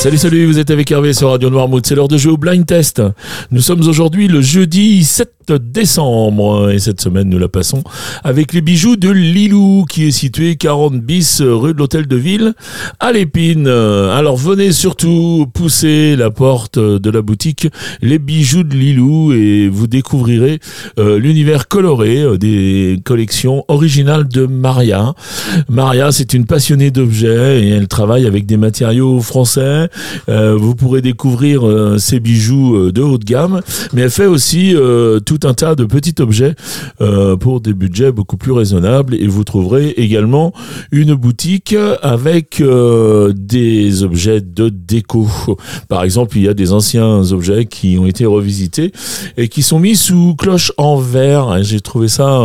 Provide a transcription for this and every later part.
Salut, salut, vous êtes avec Hervé sur Radio Noirmouth. C'est l'heure de jouer au blind test. Nous sommes aujourd'hui le jeudi 7 décembre et cette semaine nous la passons avec les bijoux de Lilou qui est situé 40 bis rue de l'Hôtel de Ville à l'Épine. Alors venez surtout pousser la porte de la boutique Les bijoux de Lilou et vous découvrirez euh, l'univers coloré euh, des collections originales de Maria. Maria, c'est une passionnée d'objets et elle travaille avec des matériaux français vous pourrez découvrir euh, ces bijoux euh, de haut de gamme, mais elle fait aussi tout un tas de petits objets pour des budgets beaucoup plus raisonnables. Et vous trouverez également une boutique avec des objets de déco. Par exemple, il y a des anciens objets qui ont été revisités et qui sont mis sous cloche en verre. J'ai trouvé ça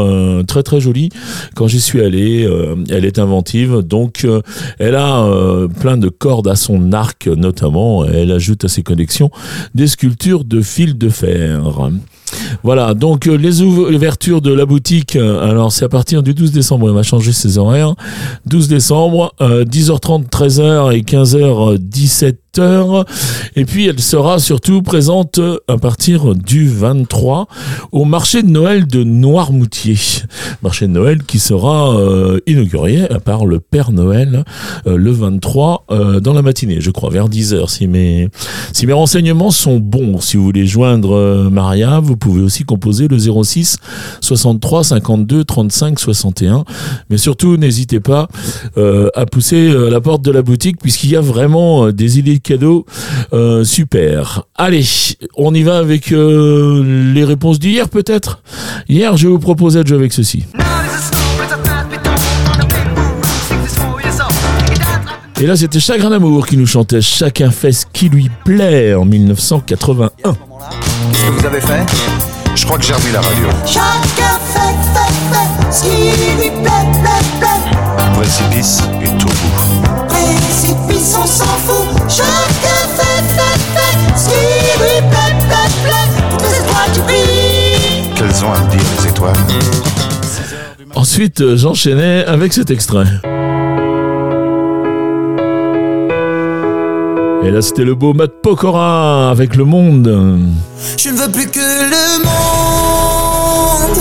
très très joli quand j'y suis allé. elle est inventive, donc elle a plein de cordes à son arc notamment, elle ajoute à ses collections des sculptures de fil de fer. Voilà, donc euh, les ouvertures de la boutique, euh, alors c'est à partir du 12 décembre, elle va changer ses horaires. 12 décembre, 10h30, 13h et 15h, 17 et puis elle sera surtout présente à partir du 23 au marché de Noël de Noirmoutier. Marché de Noël qui sera euh, inauguré par le Père Noël euh, le 23 euh, dans la matinée, je crois, vers 10h. Si mes, si mes renseignements sont bons, si vous voulez joindre Maria, vous pouvez aussi composer le 06 63 52 35 61. Mais surtout, n'hésitez pas à pousser la porte de la boutique puisqu'il y a vraiment des idées cadeau. Euh, super. Allez, on y va avec euh, les réponses d'hier peut-être? Hier, je vous proposais de jouer avec ceci. Et là, c'était Chagrin d'amour qui nous chantait Chacun fait ce qui lui plaît en 1981. Qu'est-ce que vous avez fait? Je crois que j'ai remis la radio. Chacun fait, fait, fait ce qui lui plaît, plaît, plaît. Précipice et tout Ensuite, euh, j'enchaînais avec cet extrait. Et là, c'était le beau Matt Pokora avec Le Monde. Je ne veux plus que le monde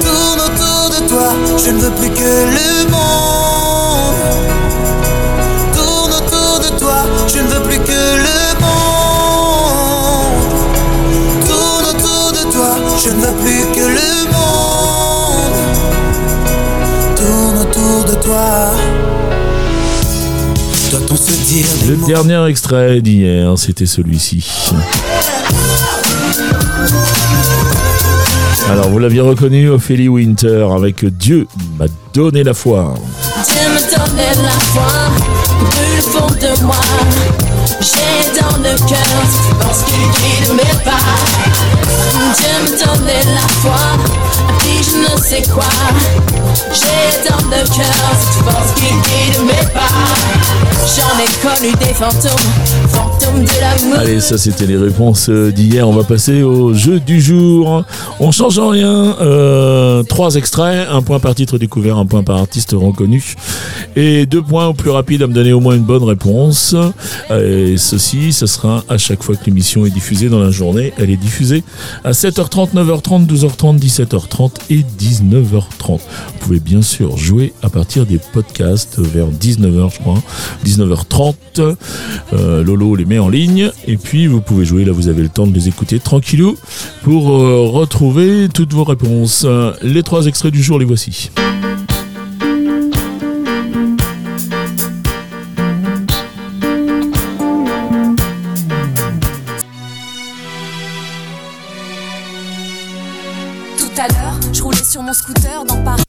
tourne autour de toi. Je ne veux plus que le Doit-on se dire Le dernier extrait d'hier, c'était celui-ci. Alors, vous l'aviez reconnu, Ophélie Winter, avec Dieu m'a donné la foi. Dieu me donnait la foi, brûle fond de moi. J'ai dans le cœur qui guide mes pas. Dieu me donnait la foi, sais quoi? J'ai dans le cœur cette force qui guide mes pas. J'en ai connu des fantômes, fantômes de. Allez, ça c'était les réponses euh, d'hier. On va passer au jeu du jour. On change en rien. Euh, trois extraits, un point par titre découvert, un point par artiste reconnu, et deux points au plus rapide à me donner au moins une bonne réponse. Et ceci, ce sera à chaque fois que l'émission est diffusée dans la journée. Elle est diffusée à 7h30, 9h30, 12h30, 17h30 et 19h30. Vous pouvez bien sûr jouer à partir des podcasts vers 19h, je crois. 19h30. Euh, Lolo les met en ligne. Et puis, vous pouvez jouer. Là, vous avez le temps de les écouter tranquillou pour euh, retrouver toutes vos réponses. Les trois extraits du jour, les voici. Tout à l'heure, je roulais sur mon scooter dans Paris.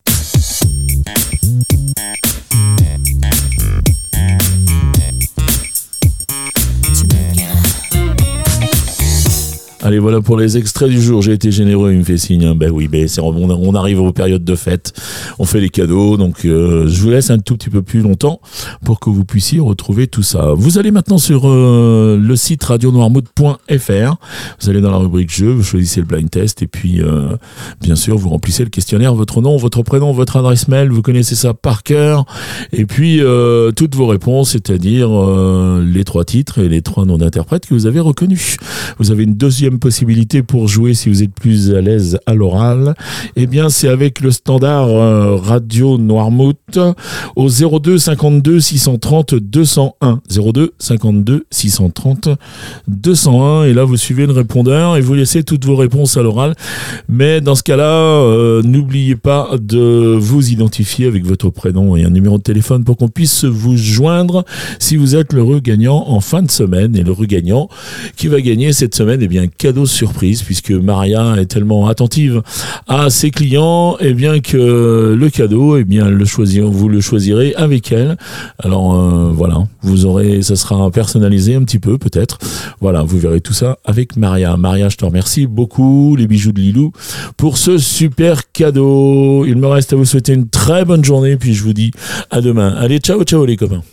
Allez, voilà pour les extraits du jour. J'ai été généreux, il me fait signe. hein. Ben oui, ben on, arrive aux périodes de fête. On fait les cadeaux. Donc, euh, je vous laisse un tout petit peu plus longtemps pour que vous puissiez retrouver tout ça. Vous allez maintenant sur euh, le site radionoirmouth.fr. Vous allez dans la rubrique jeu, vous choisissez le blind test et puis, euh, bien sûr, vous remplissez le questionnaire, votre nom, votre prénom, votre adresse mail. Vous connaissez ça par cœur. Et puis, toutes vos réponses, c'est-à-dire les trois titres et les trois noms d'interprètes que vous avez reconnus. Vous avez une deuxième possibilité pour jouer si vous êtes plus à l'aise à l'oral. Eh bien, c'est avec le standard euh, Radio Noirmouth au 02 52 630 201. 02 52 630 201. Et là, vous suivez le répondeur et vous laissez toutes vos réponses à l'oral. Mais dans ce cas-là, euh, n'oubliez pas de vous identifier avec votre prénom et un numéro de téléphone pour qu'on puisse vous joindre si vous êtes l'heureux gagnant en fin de semaine. Et l'heureux gagnant qui va gagner cette semaine, eh bien, cadeau surprise puisque Maria est tellement attentive à ses clients, eh bien, que le cadeau, eh bien, le choisir, vous le choisirez avec elle. Alors, euh, voilà, vous aurez, ça sera personnalisé un petit peu, peut-être. Voilà, vous verrez tout ça avec Maria. Maria, je te remercie beaucoup, les bijoux de Lilou, pour ce super cadeau. Il me reste à vous souhaiter une très bonne journée, puis je vous dis à demain. Allez, ciao, ciao les copains.